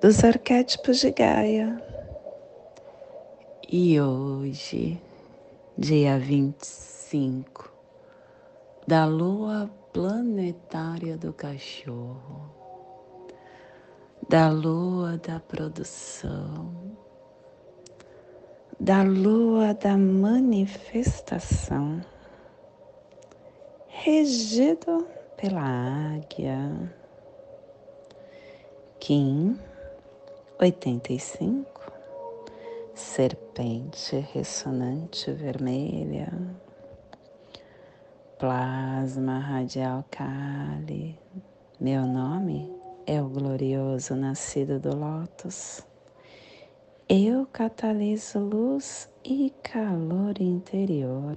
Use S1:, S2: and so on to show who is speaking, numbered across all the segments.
S1: dos arquétipos de Gaia. E hoje, dia 25 da lua planetária do cachorro, da lua da produção, da lua da manifestação, regido pela águia. Kim 85, serpente ressonante vermelha, plasma radial Kali. Meu nome é o glorioso nascido do Lótus. Eu cataliso luz e calor interior.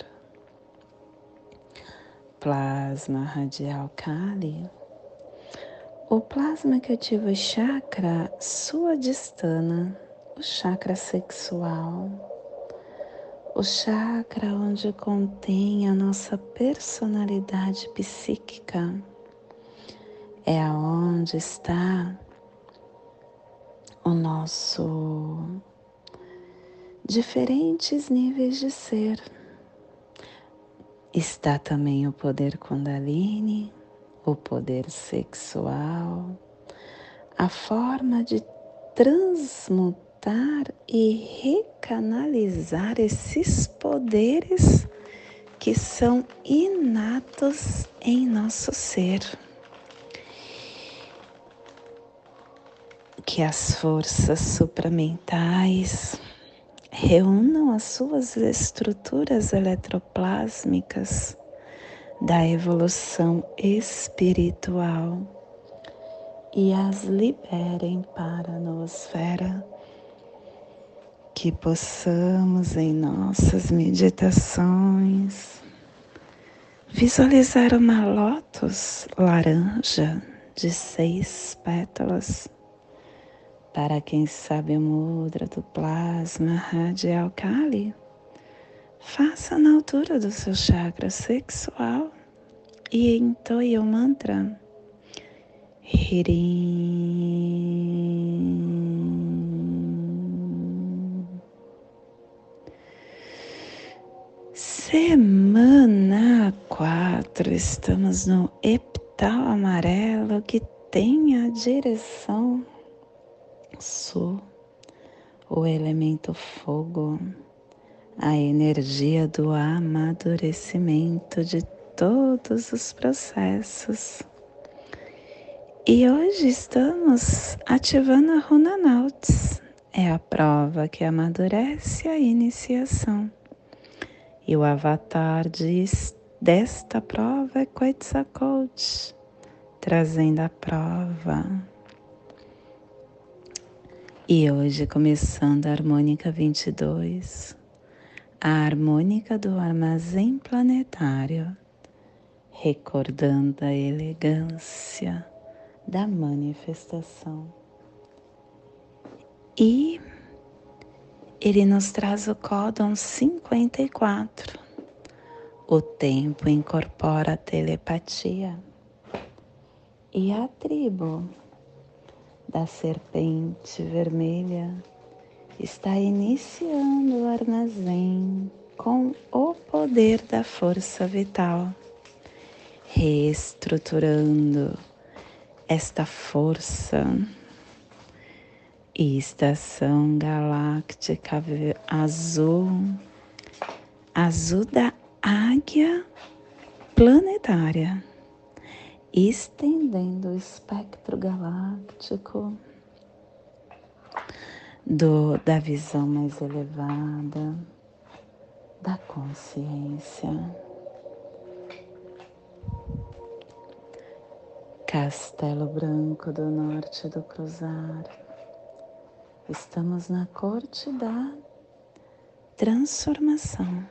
S1: Plasma radial Kali o plasma que ativa o chakra suadistana, o chakra sexual, o chakra onde contém a nossa personalidade psíquica, é aonde está o nosso diferentes níveis de ser. Está também o poder Kundalini, o poder sexual, a forma de transmutar e recanalizar esses poderes que são inatos em nosso ser. Que as forças supramentais reúnam as suas estruturas eletroplásmicas da evolução espiritual e as liberem para a noosfera, que possamos em nossas meditações visualizar uma lótus laranja de seis pétalas. Para quem sabe o mudra do plasma radial Kali, Faça na altura do seu chakra sexual e entoie o mantra Hirim. Semana 4, estamos no epital amarelo que tem a direção sul, o elemento fogo a energia do amadurecimento de todos os processos. E hoje estamos ativando a Runa Nauts. É a prova que amadurece a iniciação. E o avatar diz, desta prova é Quetzalcoatl, trazendo a prova. E hoje começando a harmônica 22 a harmônica do armazém planetário, recordando a elegância da manifestação. E ele nos traz o códon 54. O tempo incorpora a telepatia. E a tribo da serpente vermelha está iniciando o armazém com o poder da força vital, reestruturando esta força. Estação galáctica azul, azul da águia planetária, estendendo o espectro galáctico do, da visão mais elevada, da consciência. Castelo Branco do Norte do Cruzar, Estamos na corte da transformação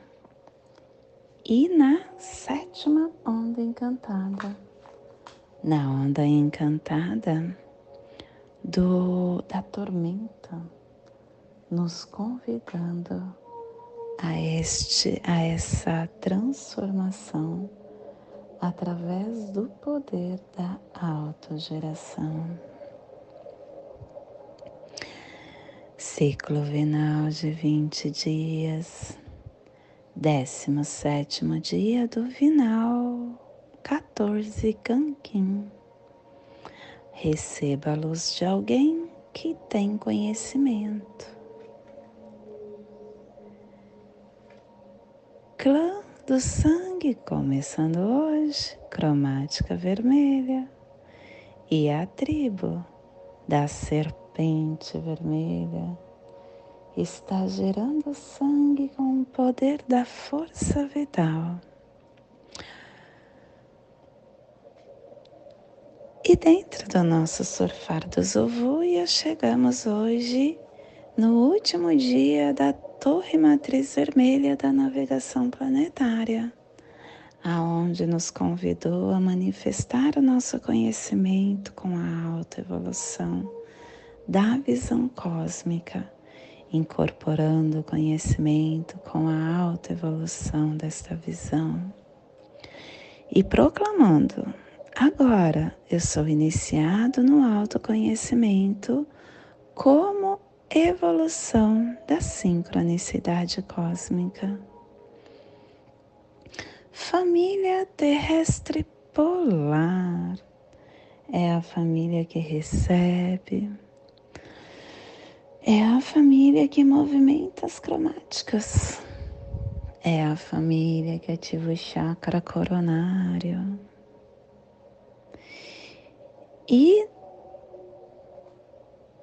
S1: e na sétima onda encantada. Na onda encantada do, da tormenta, nos convidando a, este, a essa transformação através do poder da autogeração. Ciclo vinal de 20 dias, 17 dia do vinal 14 Kankin. Receba a luz de alguém que tem conhecimento. Clã do sangue, começando hoje, cromática vermelha. E a tribo da serpente vermelha está gerando sangue com o poder da força vital. E dentro do nosso surfar do Zovuia, chegamos hoje no último dia da Torre Matriz Vermelha da Navegação Planetária, aonde nos convidou a manifestar o nosso conhecimento com a alta evolução da visão cósmica, incorporando o conhecimento com a alta evolução desta visão. E proclamando Agora eu sou iniciado no autoconhecimento como evolução da sincronicidade cósmica. Família terrestre polar é a família que recebe, é a família que movimenta as cromáticas, é a família que ativa o chakra coronário e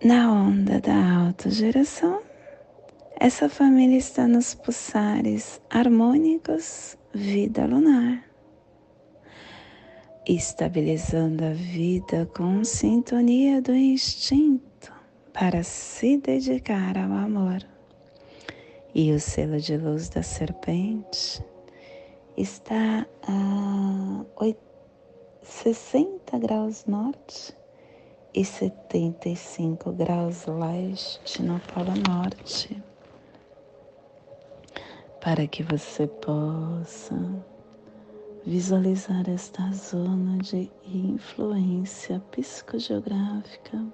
S1: na onda da autogeração, essa família está nos pulsares harmônicos vida lunar, estabilizando a vida com sintonia do instinto para se dedicar ao amor. E o selo de luz da serpente está a 80 60 graus norte e 75 graus leste no Polo Norte, para que você possa visualizar esta zona de influência psicogeográfica.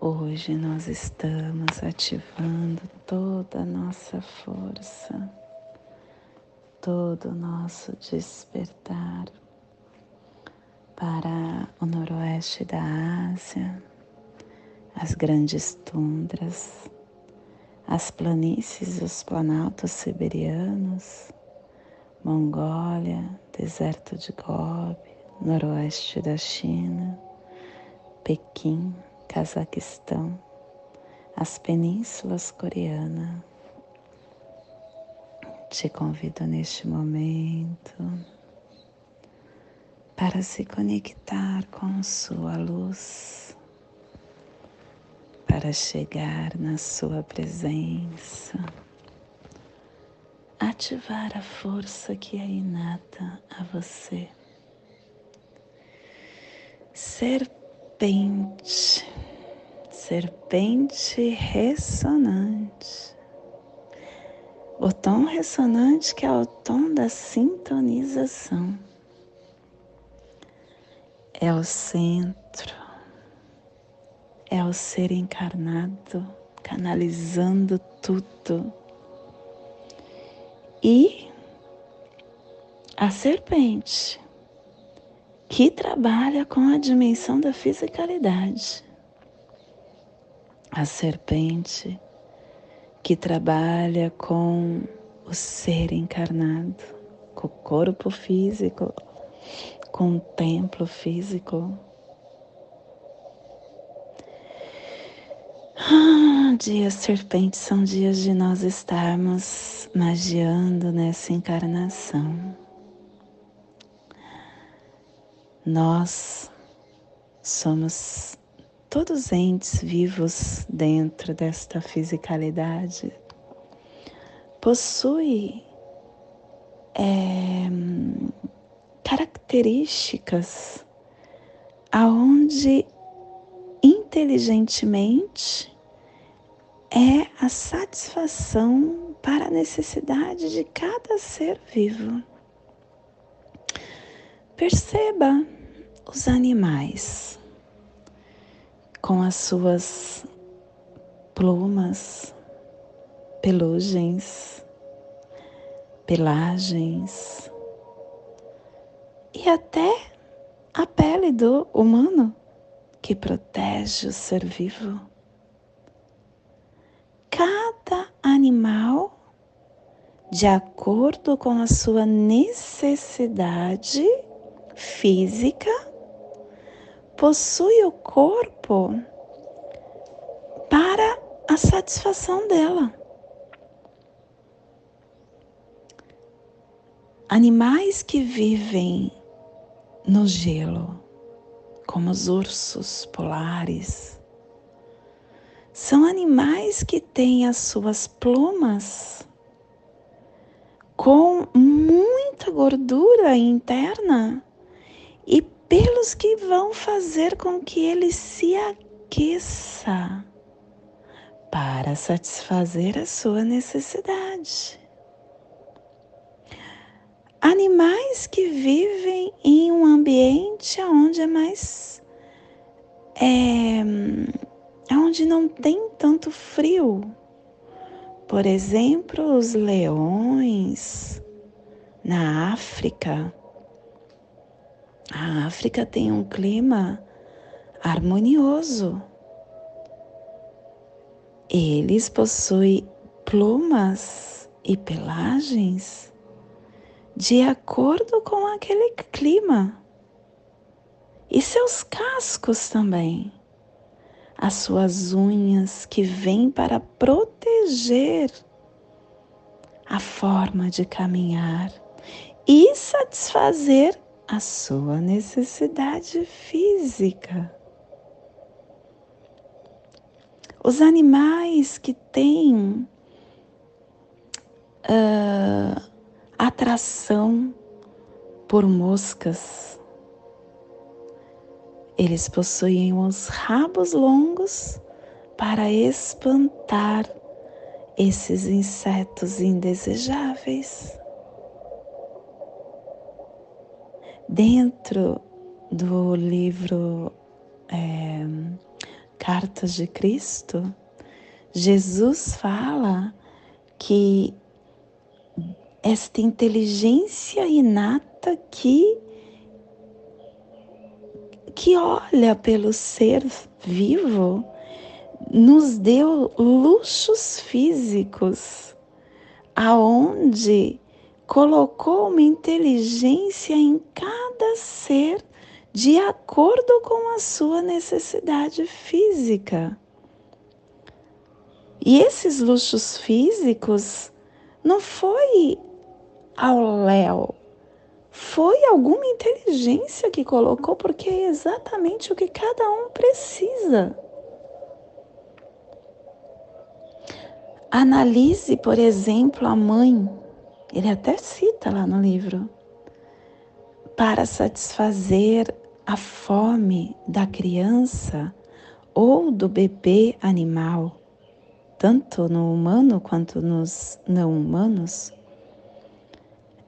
S1: Hoje nós estamos ativando toda a nossa força, todo o nosso despertar para o noroeste da Ásia, as grandes tundras, as planícies e os planaltos siberianos, Mongólia, deserto de Gobi, noroeste da China, Pequim, Cazaquistão, as penínsulas coreanas. Te convido neste momento para se conectar com sua luz, para chegar na sua presença, ativar a força que é inata a você. Serpente, serpente ressonante. O tom ressonante que é o tom da sintonização é o centro, é o ser encarnado, canalizando tudo. E a serpente, que trabalha com a dimensão da fisicalidade. A serpente que trabalha com o ser encarnado, com o corpo físico, com o templo físico. Ah, dias serpentes são dias de nós estarmos magiando nessa encarnação. Nós somos todos entes vivos dentro desta fisicalidade, possui é, características aonde inteligentemente é a satisfação para a necessidade de cada ser vivo. Perceba os animais com as suas plumas, pelugens, pelagens e até a pele do humano que protege o ser vivo. Cada animal, de acordo com a sua necessidade física, possui o corpo para a satisfação dela. Animais que vivem no gelo, como os ursos polares, são animais que têm as suas plumas com muita gordura interna e pelos que vão fazer com que ele se aqueça para satisfazer a sua necessidade. Animais que vivem em um ambiente onde é mais. É, onde não tem tanto frio. Por exemplo, os leões na África. A África tem um clima harmonioso. Eles possuem plumas e pelagens de acordo com aquele clima. E seus cascos também, as suas unhas que vêm para proteger a forma de caminhar e satisfazer a sua necessidade física. Os animais que têm uh, por moscas. Eles possuem os rabos longos para espantar esses insetos indesejáveis. Dentro do livro é, Cartas de Cristo, Jesus fala que esta inteligência inata que que olha pelo ser vivo nos deu luxos físicos aonde colocou uma inteligência em cada ser de acordo com a sua necessidade física. E esses luxos físicos não foi ao léu. Foi alguma inteligência que colocou, porque é exatamente o que cada um precisa. Analise, por exemplo, a mãe, ele até cita lá no livro, para satisfazer a fome da criança ou do bebê animal, tanto no humano quanto nos não humanos.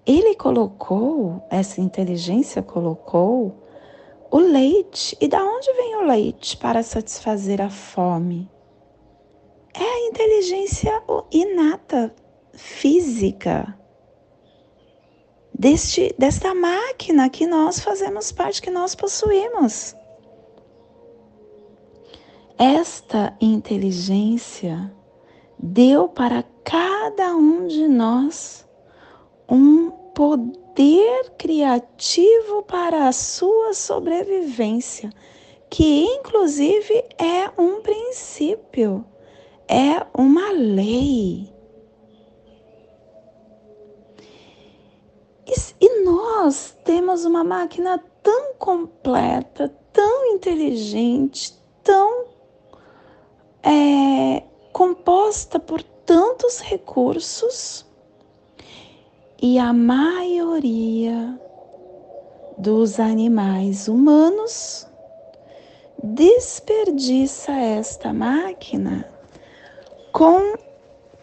S1: Ele colocou, essa inteligência colocou o leite. E da onde vem o leite para satisfazer a fome? É a inteligência inata, física, deste, desta máquina que nós fazemos parte, que nós possuímos. Esta inteligência deu para cada um de nós um poder criativo para a sua sobrevivência, que inclusive é um princípio, é uma lei. E nós temos uma máquina tão completa, tão inteligente, tão é composta por tantos recursos e a maioria dos animais humanos desperdiça esta máquina com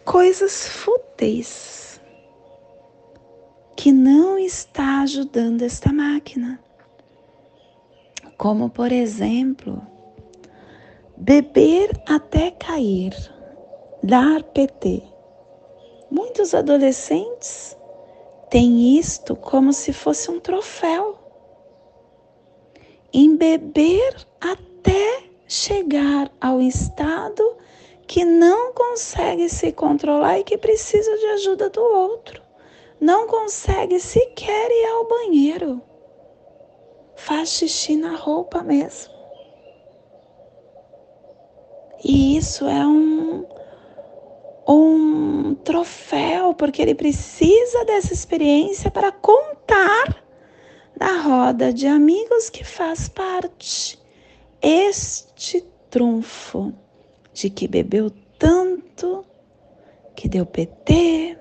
S1: coisas fúteis que não está ajudando esta máquina. Como, por exemplo, beber até cair, dar PT. Muitos adolescentes têm isto como se fosse um troféu. Em beber até chegar ao estado que não consegue se controlar e que precisa de ajuda do outro. Não consegue sequer ir ao banheiro. Faz xixi na roupa mesmo. E isso é um, um troféu, porque ele precisa dessa experiência para contar na roda de amigos que faz parte este trunfo de que bebeu tanto, que deu PT,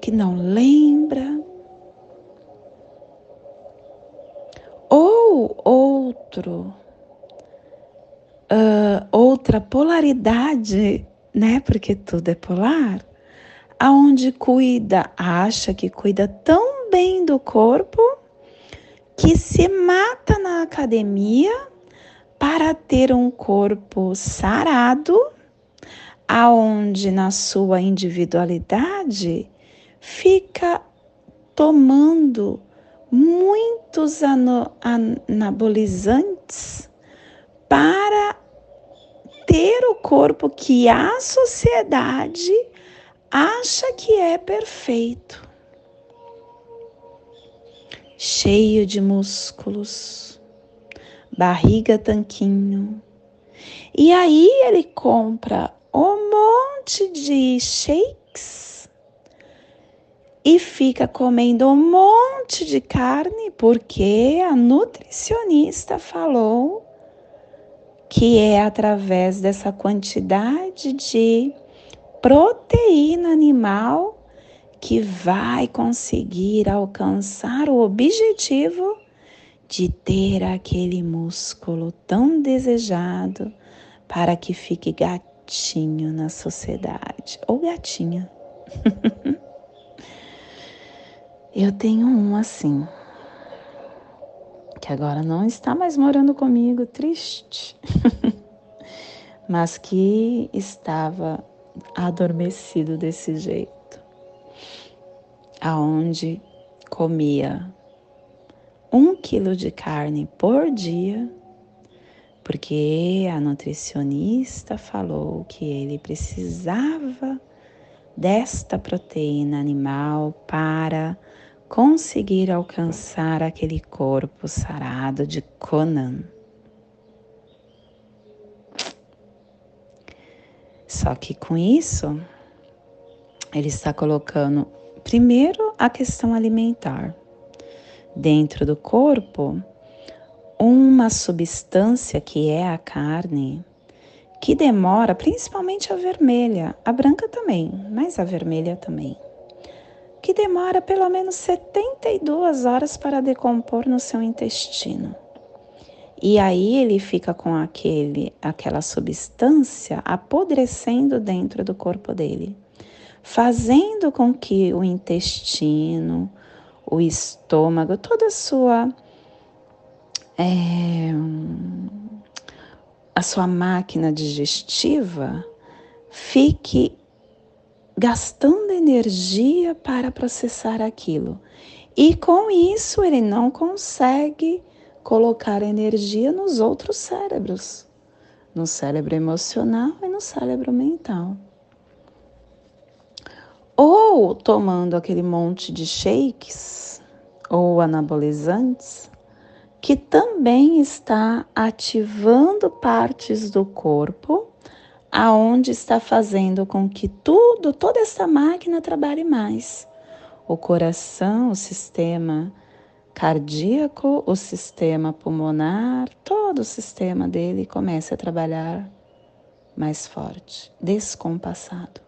S1: que não lembra. Ou outro, uh, outra polaridade, né? Porque tudo é polar, aonde cuida, acha que cuida tão bem do corpo que se mata na academia para ter um corpo sarado, aonde na sua individualidade fica tomando muitos anabolizantes para ter o corpo que a sociedade acha que é perfeito, cheio de músculos barriga tanquinho. E aí ele compra um monte de shakes e fica comendo um monte de carne porque a nutricionista falou que é através dessa quantidade de proteína animal que vai conseguir alcançar o objetivo de ter aquele músculo tão desejado para que fique gatinho na sociedade ou gatinha. Eu tenho um assim, que agora não está mais morando comigo, triste, mas que estava adormecido desse jeito, aonde comia um quilo de carne por dia, porque a nutricionista falou que ele precisava desta proteína animal para conseguir alcançar aquele corpo sarado de Conan. Só que com isso, ele está colocando primeiro a questão alimentar. Dentro do corpo uma substância que é a carne, que demora, principalmente a vermelha, a branca também, mas a vermelha também, que demora pelo menos 72 horas para decompor no seu intestino. E aí ele fica com aquele, aquela substância apodrecendo dentro do corpo dele, fazendo com que o intestino, o estômago, toda a sua é, a sua máquina digestiva fique gastando energia para processar aquilo. E com isso ele não consegue colocar energia nos outros cérebros, no cérebro emocional e no cérebro mental. Ou tomando aquele monte de shakes ou anabolizantes, que também está ativando partes do corpo aonde está fazendo com que tudo, toda essa máquina trabalhe mais. O coração, o sistema cardíaco, o sistema pulmonar, todo o sistema dele começa a trabalhar mais forte, descompassado.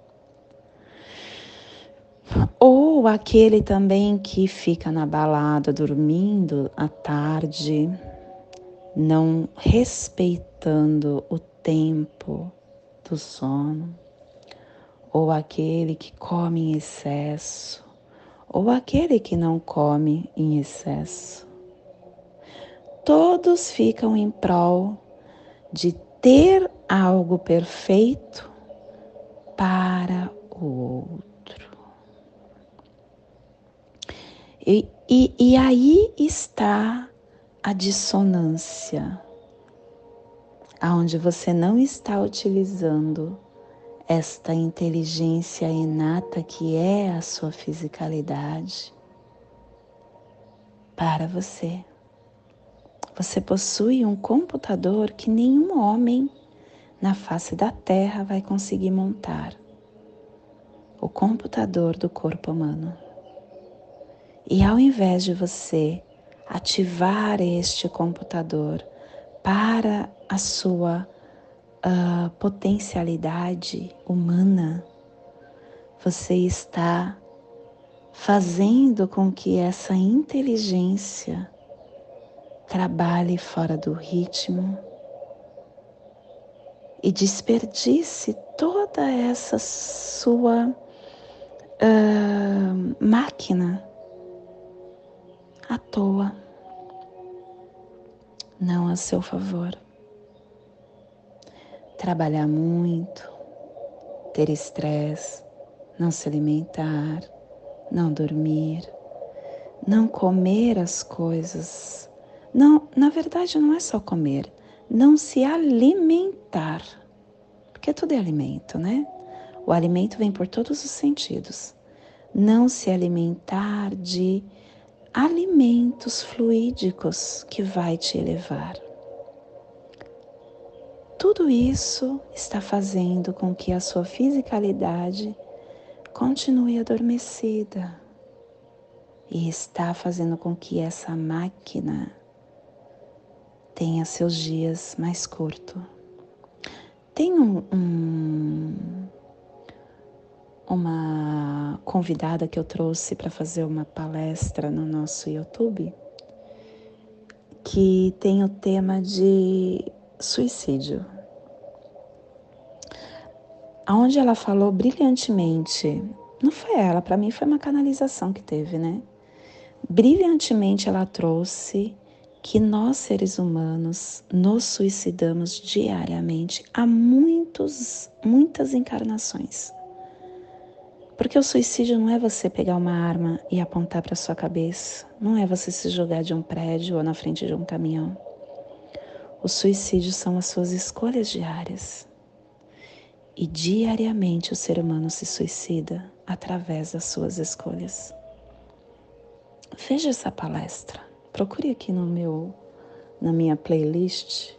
S1: Ou aquele também que fica na balada dormindo à tarde, não respeitando o tempo do sono, ou aquele que come em excesso, ou aquele que não come em excesso. Todos ficam em prol de ter algo perfeito para o outro. E, e, e aí está a dissonância, aonde você não está utilizando esta inteligência inata que é a sua fisicalidade para você. Você possui um computador que nenhum homem na face da Terra vai conseguir montar o computador do corpo humano. E ao invés de você ativar este computador para a sua uh, potencialidade humana, você está fazendo com que essa inteligência trabalhe fora do ritmo e desperdice toda essa sua uh, máquina à toa, não a seu favor. Trabalhar muito, ter estresse, não se alimentar, não dormir, não comer as coisas. Não, na verdade não é só comer, não se alimentar. Porque tudo é alimento, né? O alimento vem por todos os sentidos. Não se alimentar de alimentos fluídicos que vai te elevar. Tudo isso está fazendo com que a sua fisicalidade continue adormecida e está fazendo com que essa máquina tenha seus dias mais curtos. Tem um, um uma convidada que eu trouxe para fazer uma palestra no nosso YouTube, que tem o tema de suicídio. Aonde ela falou brilhantemente, não foi ela, para mim foi uma canalização que teve, né? Brilhantemente ela trouxe que nós seres humanos nos suicidamos diariamente há muitos, muitas encarnações. Porque o suicídio não é você pegar uma arma e apontar para sua cabeça, não é você se jogar de um prédio ou na frente de um caminhão. O suicídio são as suas escolhas diárias. E diariamente o ser humano se suicida através das suas escolhas. Veja essa palestra. Procure aqui no meu na minha playlist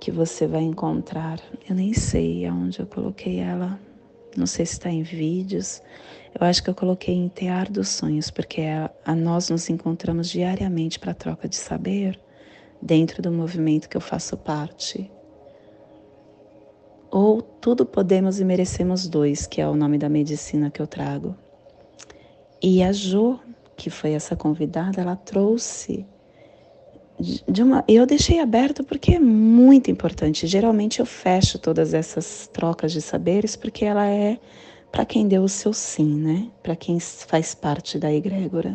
S1: que você vai encontrar. Eu nem sei aonde eu coloquei ela, não sei se está em vídeos. Eu acho que eu coloquei em Tear dos Sonhos, porque a, a nós nos encontramos diariamente para troca de saber dentro do movimento que eu faço parte. Ou tudo podemos e merecemos dois, que é o nome da medicina que eu trago. E a Jo, que foi essa convidada, ela trouxe de uma, eu deixei aberto porque é muito importante. Geralmente eu fecho todas essas trocas de saberes porque ela é para quem deu o seu sim, né? Para quem faz parte da egrégora.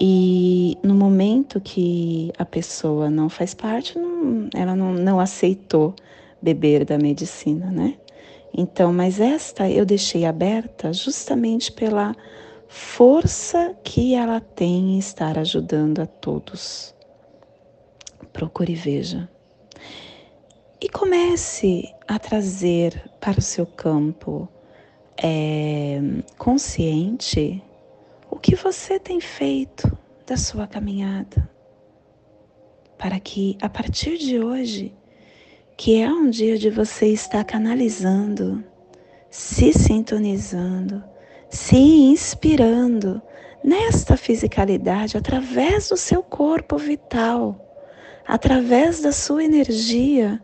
S1: E no momento que a pessoa não faz parte, não, ela não, não aceitou beber da medicina, né? Então, mas esta eu deixei aberta justamente pela força que ela tem em estar ajudando a todos procure e veja. E comece a trazer para o seu campo é, consciente o que você tem feito da sua caminhada. Para que a partir de hoje, que é um dia de você estar canalizando, se sintonizando, se inspirando nesta fisicalidade através do seu corpo vital através da sua energia,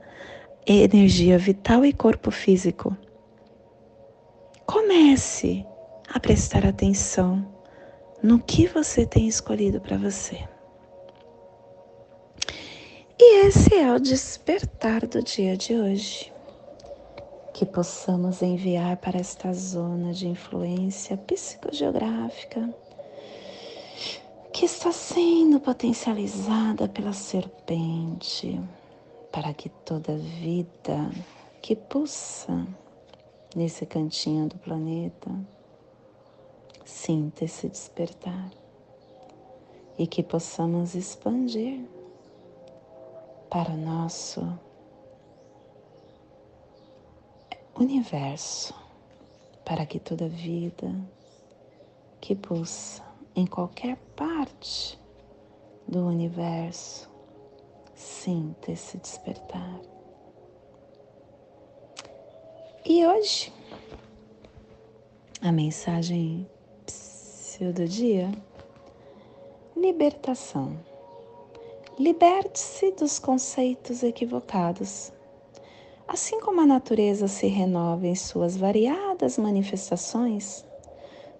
S1: energia vital e corpo físico. Comece a prestar atenção no que você tem escolhido para você. E esse é o despertar do dia de hoje. Que possamos enviar para esta zona de influência psicogeográfica que está sendo potencializada pela serpente, para que toda vida que pulsa nesse cantinho do planeta sinta esse despertar e que possamos expandir para o nosso universo, para que toda vida que pulsa em qualquer parte do universo sinta esse despertar. E hoje, a mensagem do dia: libertação. Liberte-se dos conceitos equivocados. Assim como a natureza se renova em suas variadas manifestações,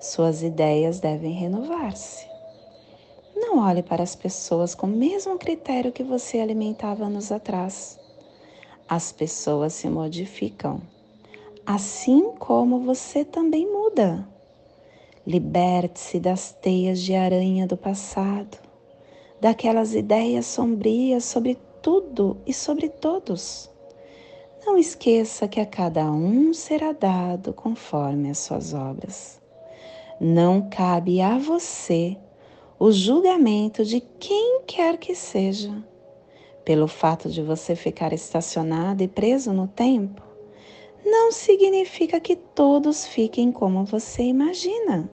S1: suas ideias devem renovar-se. Não olhe para as pessoas com o mesmo critério que você alimentava anos atrás. As pessoas se modificam, assim como você também muda. Liberte-se das teias de aranha do passado, daquelas ideias sombrias sobre tudo e sobre todos. Não esqueça que a cada um será dado conforme as suas obras. Não cabe a você o julgamento de quem quer que seja. Pelo fato de você ficar estacionado e preso no tempo, não significa que todos fiquem como você imagina.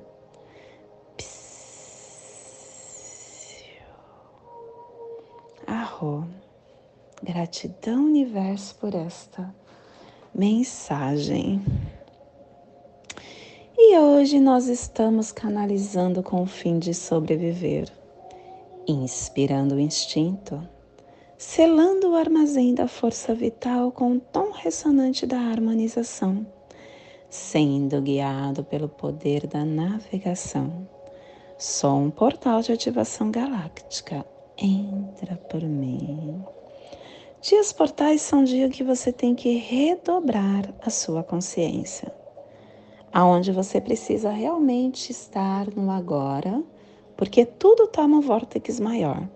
S1: Arro. Gratidão, universo, por esta mensagem. E hoje nós estamos canalizando com o fim de sobreviver, inspirando o instinto, selando o armazém da força vital com o tom ressonante da harmonização, sendo guiado pelo poder da navegação. Sou um portal de ativação galáctica. Entra por mim. Dias portais são dias que você tem que redobrar a sua consciência aonde você precisa realmente estar no agora, porque tudo toma um vórtice maior.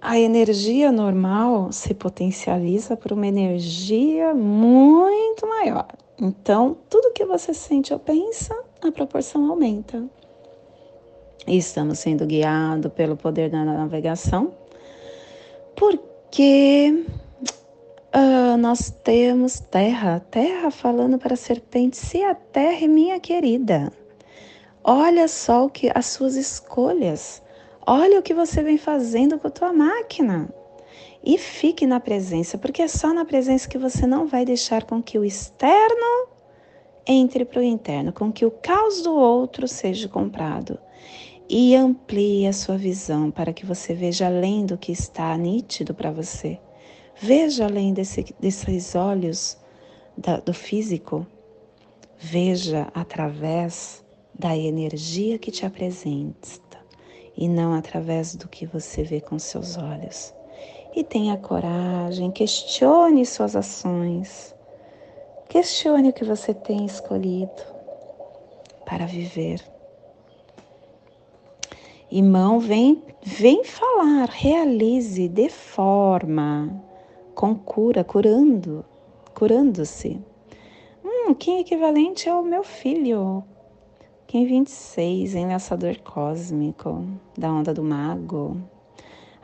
S1: A energia normal se potencializa por uma energia muito maior. Então, tudo que você sente ou pensa, a proporção aumenta. E estamos sendo guiados pelo poder da navegação, porque Uh, nós temos terra, terra falando para a serpente, se a terra é minha querida. Olha só o que as suas escolhas. Olha o que você vem fazendo com a tua máquina. E fique na presença, porque é só na presença que você não vai deixar com que o externo entre para o interno, com que o caos do outro seja comprado. E amplie a sua visão para que você veja além do que está nítido para você Veja além desse, desses olhos da, do físico, veja através da energia que te apresenta e não através do que você vê com seus olhos. E tenha coragem, questione suas ações, questione o que você tem escolhido para viver. Irmão, vem, vem falar, realize, de forma com cura, curando, curando-se. Hum, Kim equivalente é o meu filho. Kim 26, enlaçador cósmico da onda do mago,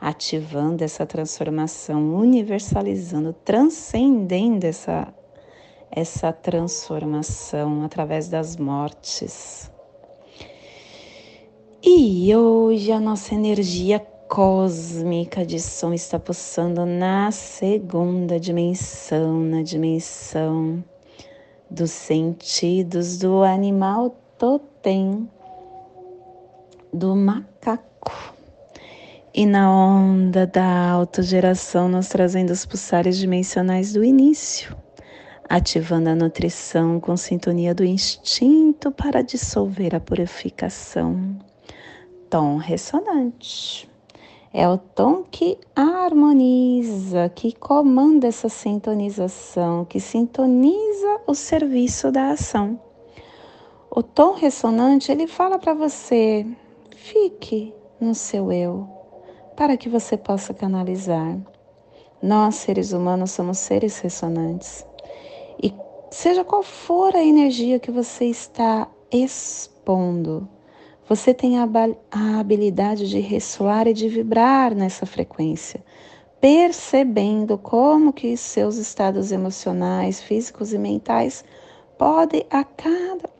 S1: ativando essa transformação, universalizando, transcendendo essa, essa transformação através das mortes. E hoje a nossa energia cósmica de som está pulsando na segunda dimensão, na dimensão dos sentidos do animal totem, do macaco. E na onda da autogeração, nós trazendo os pulsares dimensionais do início, ativando a nutrição com sintonia do instinto para dissolver a purificação. Tom ressonante. É o tom que harmoniza, que comanda essa sintonização, que sintoniza o serviço da ação. O tom ressonante, ele fala para você: fique no seu eu, para que você possa canalizar. Nós, seres humanos, somos seres ressonantes. E seja qual for a energia que você está expondo, você tem a, habilidade de ressoar e de vibrar nessa frequência, percebendo como que seus estados emocionais, físicos e mentais podem a cada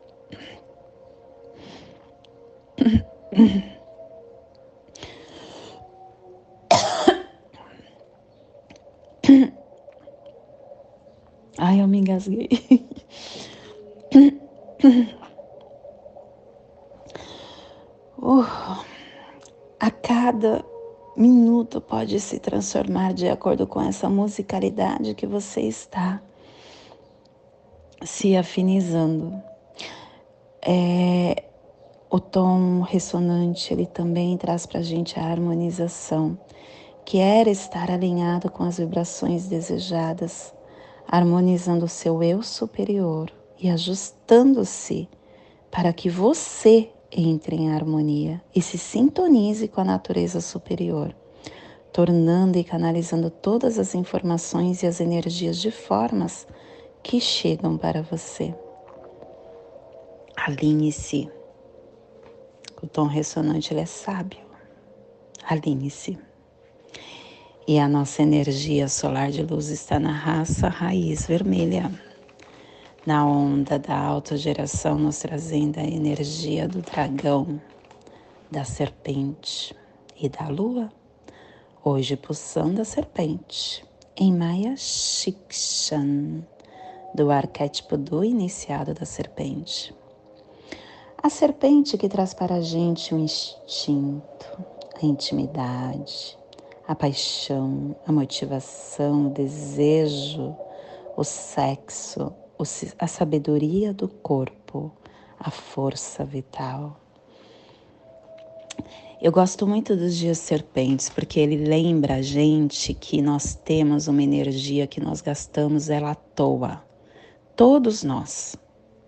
S1: Ai, eu me engasguei. Uh, a cada minuto pode se transformar de acordo com essa musicalidade que você está se afinizando. É, o tom ressonante ele também traz para a gente a harmonização, que era estar alinhado com as vibrações desejadas, harmonizando o seu eu superior e ajustando-se para que você entre em harmonia e se sintonize com a natureza superior, tornando e canalizando todas as informações e as energias de formas que chegam para você. Alinhe-se. O tom ressonante ele é sábio. Alinhe-se. E a nossa energia solar de luz está na raça raiz vermelha na onda da autogeração, nos trazendo a energia do dragão, da serpente e da lua. Hoje, pulsando a serpente em Maya Shikshan, do arquétipo do iniciado da serpente. A serpente que traz para a gente o instinto, a intimidade, a paixão, a motivação, o desejo, o sexo, a sabedoria do corpo, a força vital. Eu gosto muito dos dias serpentes porque ele lembra a gente que nós temos uma energia que nós gastamos ela à toa. Todos nós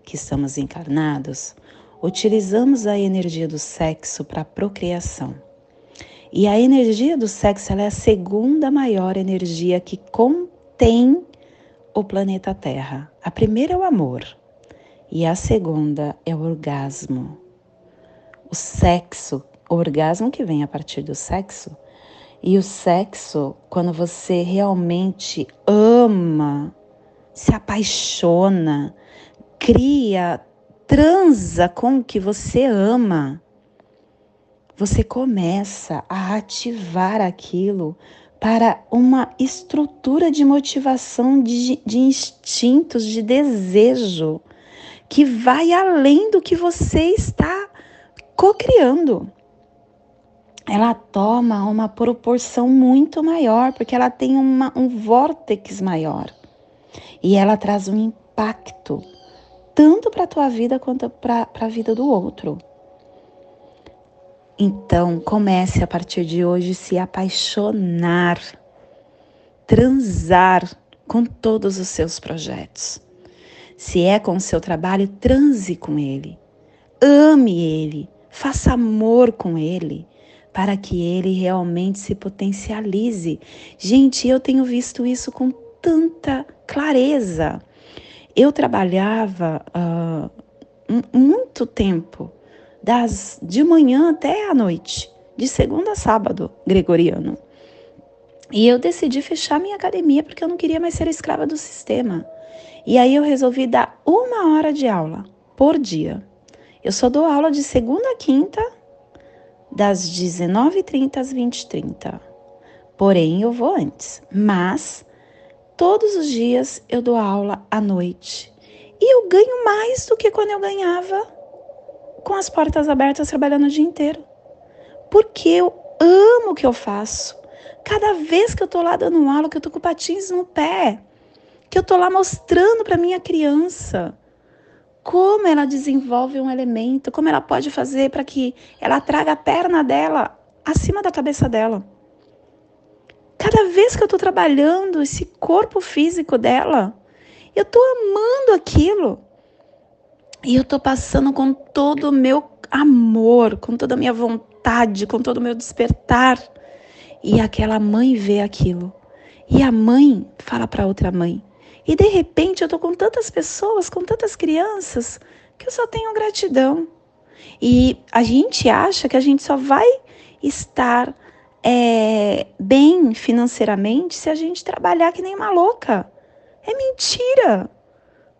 S1: que estamos encarnados utilizamos a energia do sexo para a procriação. E a energia do sexo é a segunda maior energia que contém o planeta Terra. A primeira é o amor e a segunda é o orgasmo. O sexo, o orgasmo que vem a partir do sexo. E o sexo, quando você realmente ama, se apaixona, cria, transa com o que você ama, você começa a ativar aquilo para uma estrutura de motivação, de, de instintos, de desejo, que vai além do que você está co-criando. Ela toma uma proporção muito maior, porque ela tem uma, um vórtex maior. E ela traz um impacto, tanto para a tua vida quanto para a vida do outro. Então, comece a partir de hoje se apaixonar, transar com todos os seus projetos. Se é com o seu trabalho, transe com ele. Ame ele, faça amor com ele, para que ele realmente se potencialize. Gente, eu tenho visto isso com tanta clareza. Eu trabalhava uh, muito tempo das de manhã até a noite, de segunda a sábado, gregoriano. E eu decidi fechar minha academia porque eu não queria mais ser escrava do sistema. E aí eu resolvi dar uma hora de aula por dia. Eu só dou aula de segunda a quinta, das 19h30 às 20h30. Porém, eu vou antes. Mas todos os dias eu dou aula à noite. E eu ganho mais do que quando eu ganhava com as portas abertas trabalhando o dia inteiro. Porque amo o que eu faço. Cada vez que eu tô lá dando aula, que eu tô com patins no pé, que eu tô lá mostrando para minha criança como ela desenvolve um elemento, como ela pode fazer para que ela traga a perna dela acima da cabeça dela. Cada vez que eu estou trabalhando esse corpo físico dela, eu estou amando aquilo. E eu estou passando com todo o meu amor, com toda a minha vontade, com todo o meu despertar. E aquela mãe vê aquilo. E a mãe fala para outra mãe. E de repente eu estou com tantas pessoas, com tantas crianças, que eu só tenho gratidão. E a gente acha que a gente só vai estar é, bem financeiramente se a gente trabalhar que nem uma louca. É mentira.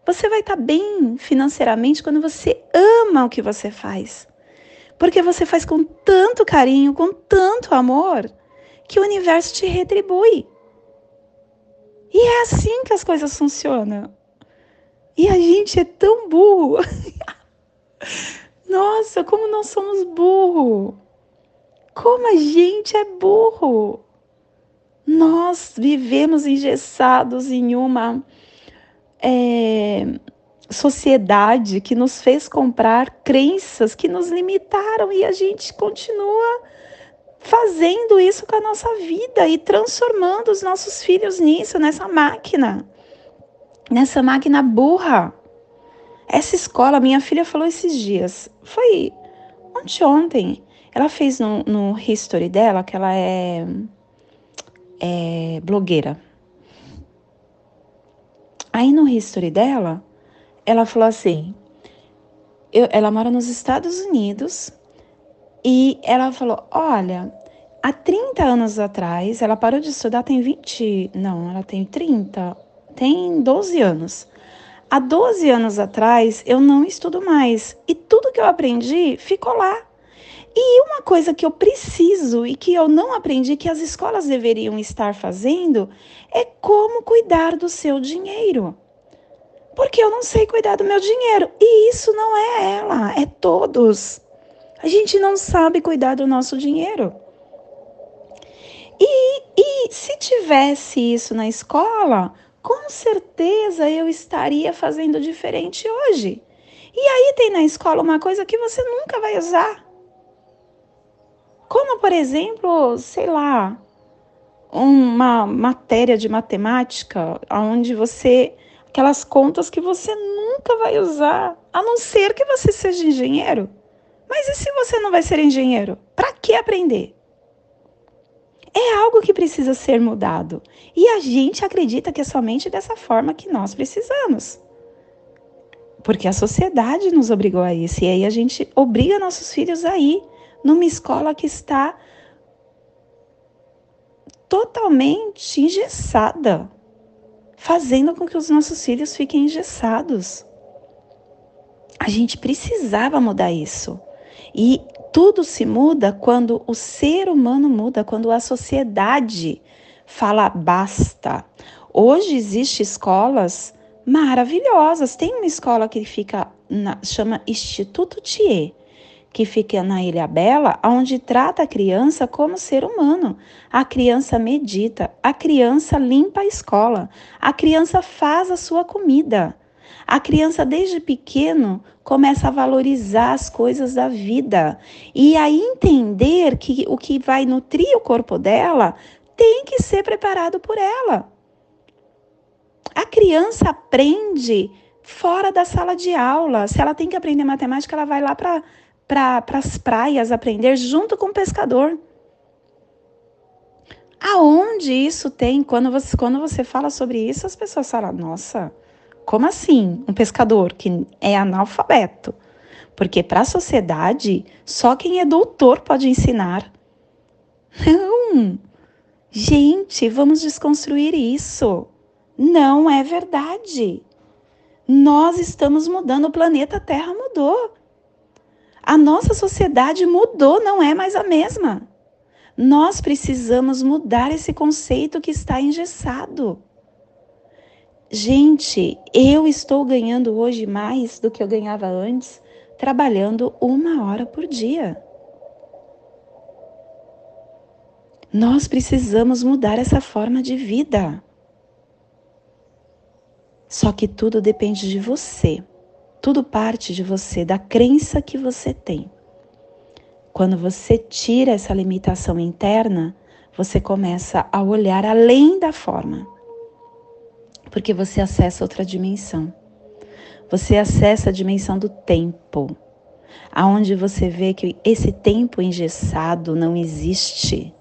S1: Você vai estar tá bem financeiramente quando você ama o que você faz. Porque você faz com tanto carinho, com tanto amor, que o universo te retribui. E é assim que as coisas funcionam. E a gente é tão burro. Nossa, como nós somos burro. Como a gente é burro. Nós vivemos engessados em uma é, sociedade que nos fez comprar crenças que nos limitaram e a gente continua fazendo isso com a nossa vida e transformando os nossos filhos nisso, nessa máquina, nessa máquina burra. Essa escola, minha filha falou esses dias, foi ontem, ontem, ela fez no, no history dela, que ela é, é blogueira, Aí no history dela, ela falou assim: eu, ela mora nos Estados Unidos e ela falou: Olha, há 30 anos atrás, ela parou de estudar, tem 20, não, ela tem 30, tem 12 anos. Há 12 anos atrás, eu não estudo mais e tudo que eu aprendi ficou lá. E uma coisa que eu preciso e que eu não aprendi que as escolas deveriam estar fazendo é como cuidar do seu dinheiro. Porque eu não sei cuidar do meu dinheiro. E isso não é ela, é todos. A gente não sabe cuidar do nosso dinheiro. E, e se tivesse isso na escola, com certeza eu estaria fazendo diferente hoje. E aí tem na escola uma coisa que você nunca vai usar como, por exemplo, sei lá, uma matéria de matemática onde você aquelas contas que você nunca vai usar, a não ser que você seja engenheiro. Mas e se você não vai ser engenheiro? Para que aprender? É algo que precisa ser mudado. E a gente acredita que é somente dessa forma que nós precisamos. Porque a sociedade nos obrigou a isso. E aí a gente obriga nossos filhos a ir numa escola que está totalmente engessada, fazendo com que os nossos filhos fiquem engessados. A gente precisava mudar isso. E tudo se muda quando o ser humano muda, quando a sociedade fala basta. Hoje existem escolas maravilhosas. Tem uma escola que fica na, chama Instituto Thier que fica na Ilha Bela, onde trata a criança como ser humano. A criança medita, a criança limpa a escola, a criança faz a sua comida. A criança, desde pequeno, começa a valorizar as coisas da vida e a entender que o que vai nutrir o corpo dela tem que ser preparado por ela. A criança aprende fora da sala de aula. Se ela tem que aprender matemática, ela vai lá para para as praias aprender junto com o pescador. Aonde isso tem? Quando você, quando você fala sobre isso, as pessoas falam: nossa, como assim? Um pescador que é analfabeto? Porque para a sociedade, só quem é doutor pode ensinar. Não! Gente, vamos desconstruir isso. Não é verdade. Nós estamos mudando, o planeta Terra mudou. A nossa sociedade mudou, não é mais a mesma. Nós precisamos mudar esse conceito que está engessado. Gente, eu estou ganhando hoje mais do que eu ganhava antes, trabalhando uma hora por dia. Nós precisamos mudar essa forma de vida. Só que tudo depende de você. Tudo parte de você, da crença que você tem. Quando você tira essa limitação interna, você começa a olhar além da forma. Porque você acessa outra dimensão. Você acessa a dimensão do tempo, aonde você vê que esse tempo engessado não existe.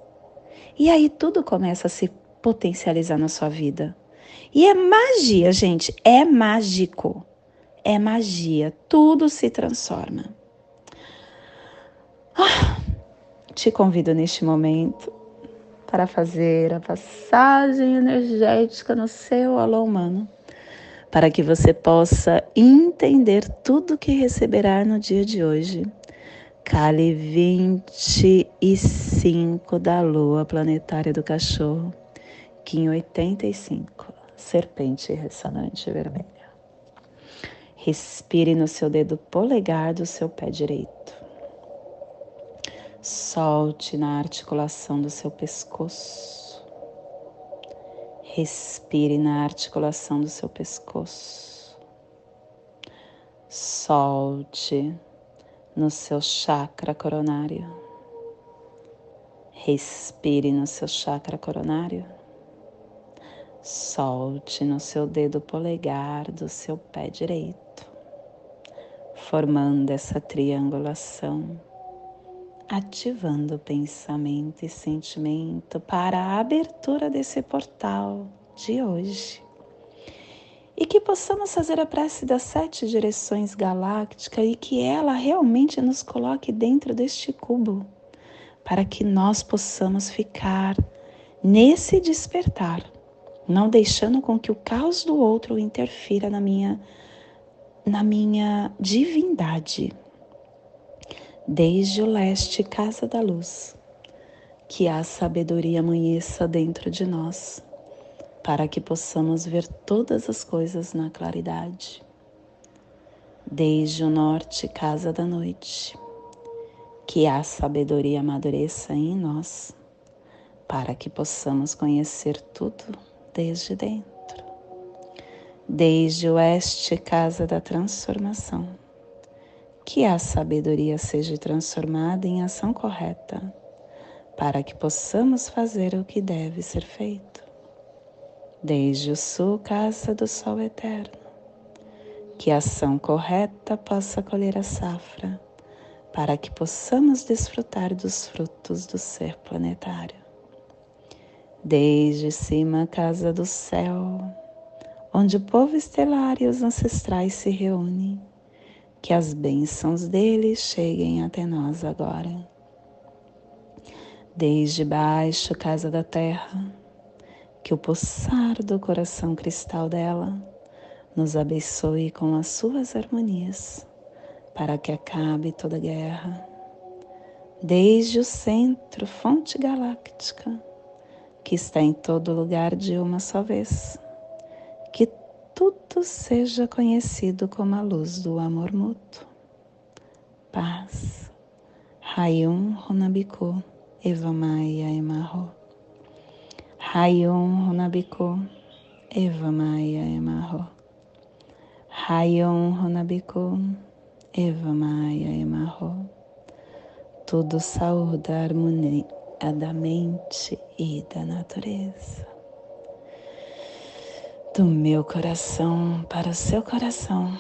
S1: E aí tudo começa a se potencializar na sua vida. E é magia, gente, é mágico. É magia, tudo se transforma. Ah, te convido neste momento para fazer a passagem energética no seu alô humano para que você possa entender tudo que receberá no dia de hoje. Cali 25 da Lua Planetária do Cachorro, Kim 85, Serpente Ressonante Vermelha. Respire no seu dedo polegar do seu pé direito. Solte na articulação do seu pescoço. Respire na articulação do seu pescoço. Solte no seu chakra coronário. Respire no seu chakra coronário. Solte no seu dedo polegar do seu pé direito, formando essa triangulação ativando pensamento e sentimento para a abertura desse portal de hoje. E que possamos fazer a prece das sete direções galácticas e que ela realmente nos coloque dentro deste cubo, para que nós possamos ficar nesse despertar, não deixando com que o caos do outro interfira na minha na minha divindade desde o leste, casa da luz, que a sabedoria amanheça dentro de nós, para que possamos ver todas as coisas na claridade. Desde o norte, casa da noite, que a sabedoria amadureça em nós, para que possamos conhecer tudo desde dentro. Desde o oeste, casa da transformação que a sabedoria seja transformada em ação correta, para que possamos fazer o que deve ser feito. Desde o sul, casa do sol eterno, que a ação correta possa colher a safra, para que possamos desfrutar dos frutos do ser planetário. Desde cima, casa do céu, onde o povo estelar e os ancestrais se reúnem que as bênçãos dele cheguem até nós agora. Desde baixo, casa da terra, que o pulsar do coração cristal dela nos abençoe com as suas harmonias, para que acabe toda guerra. Desde o centro, fonte galáctica, que está em todo lugar de uma só vez, que tudo seja conhecido como a luz do amor mútuo. Paz. Rayum Runabiku Eva Maia Emarro. Rayum Runabiku Eva Maia Emarro. Rayum Runabiku Eva Maia Emarro. Tudo saúde harmonia da mente e da natureza do meu coração para o seu coração,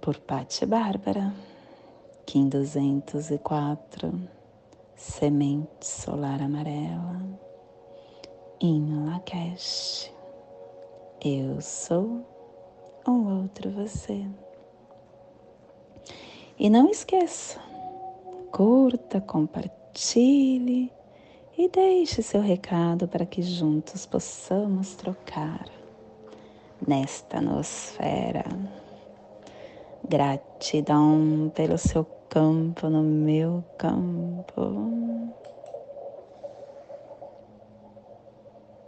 S1: por Patti Bárbara, Kim 204, Semente Solar Amarela, em Lakesh. Eu sou um outro você. E não esqueça, curta, compartilhe e deixe seu recado para que juntos possamos trocar nesta nosfera. Gratidão pelo seu campo no meu campo.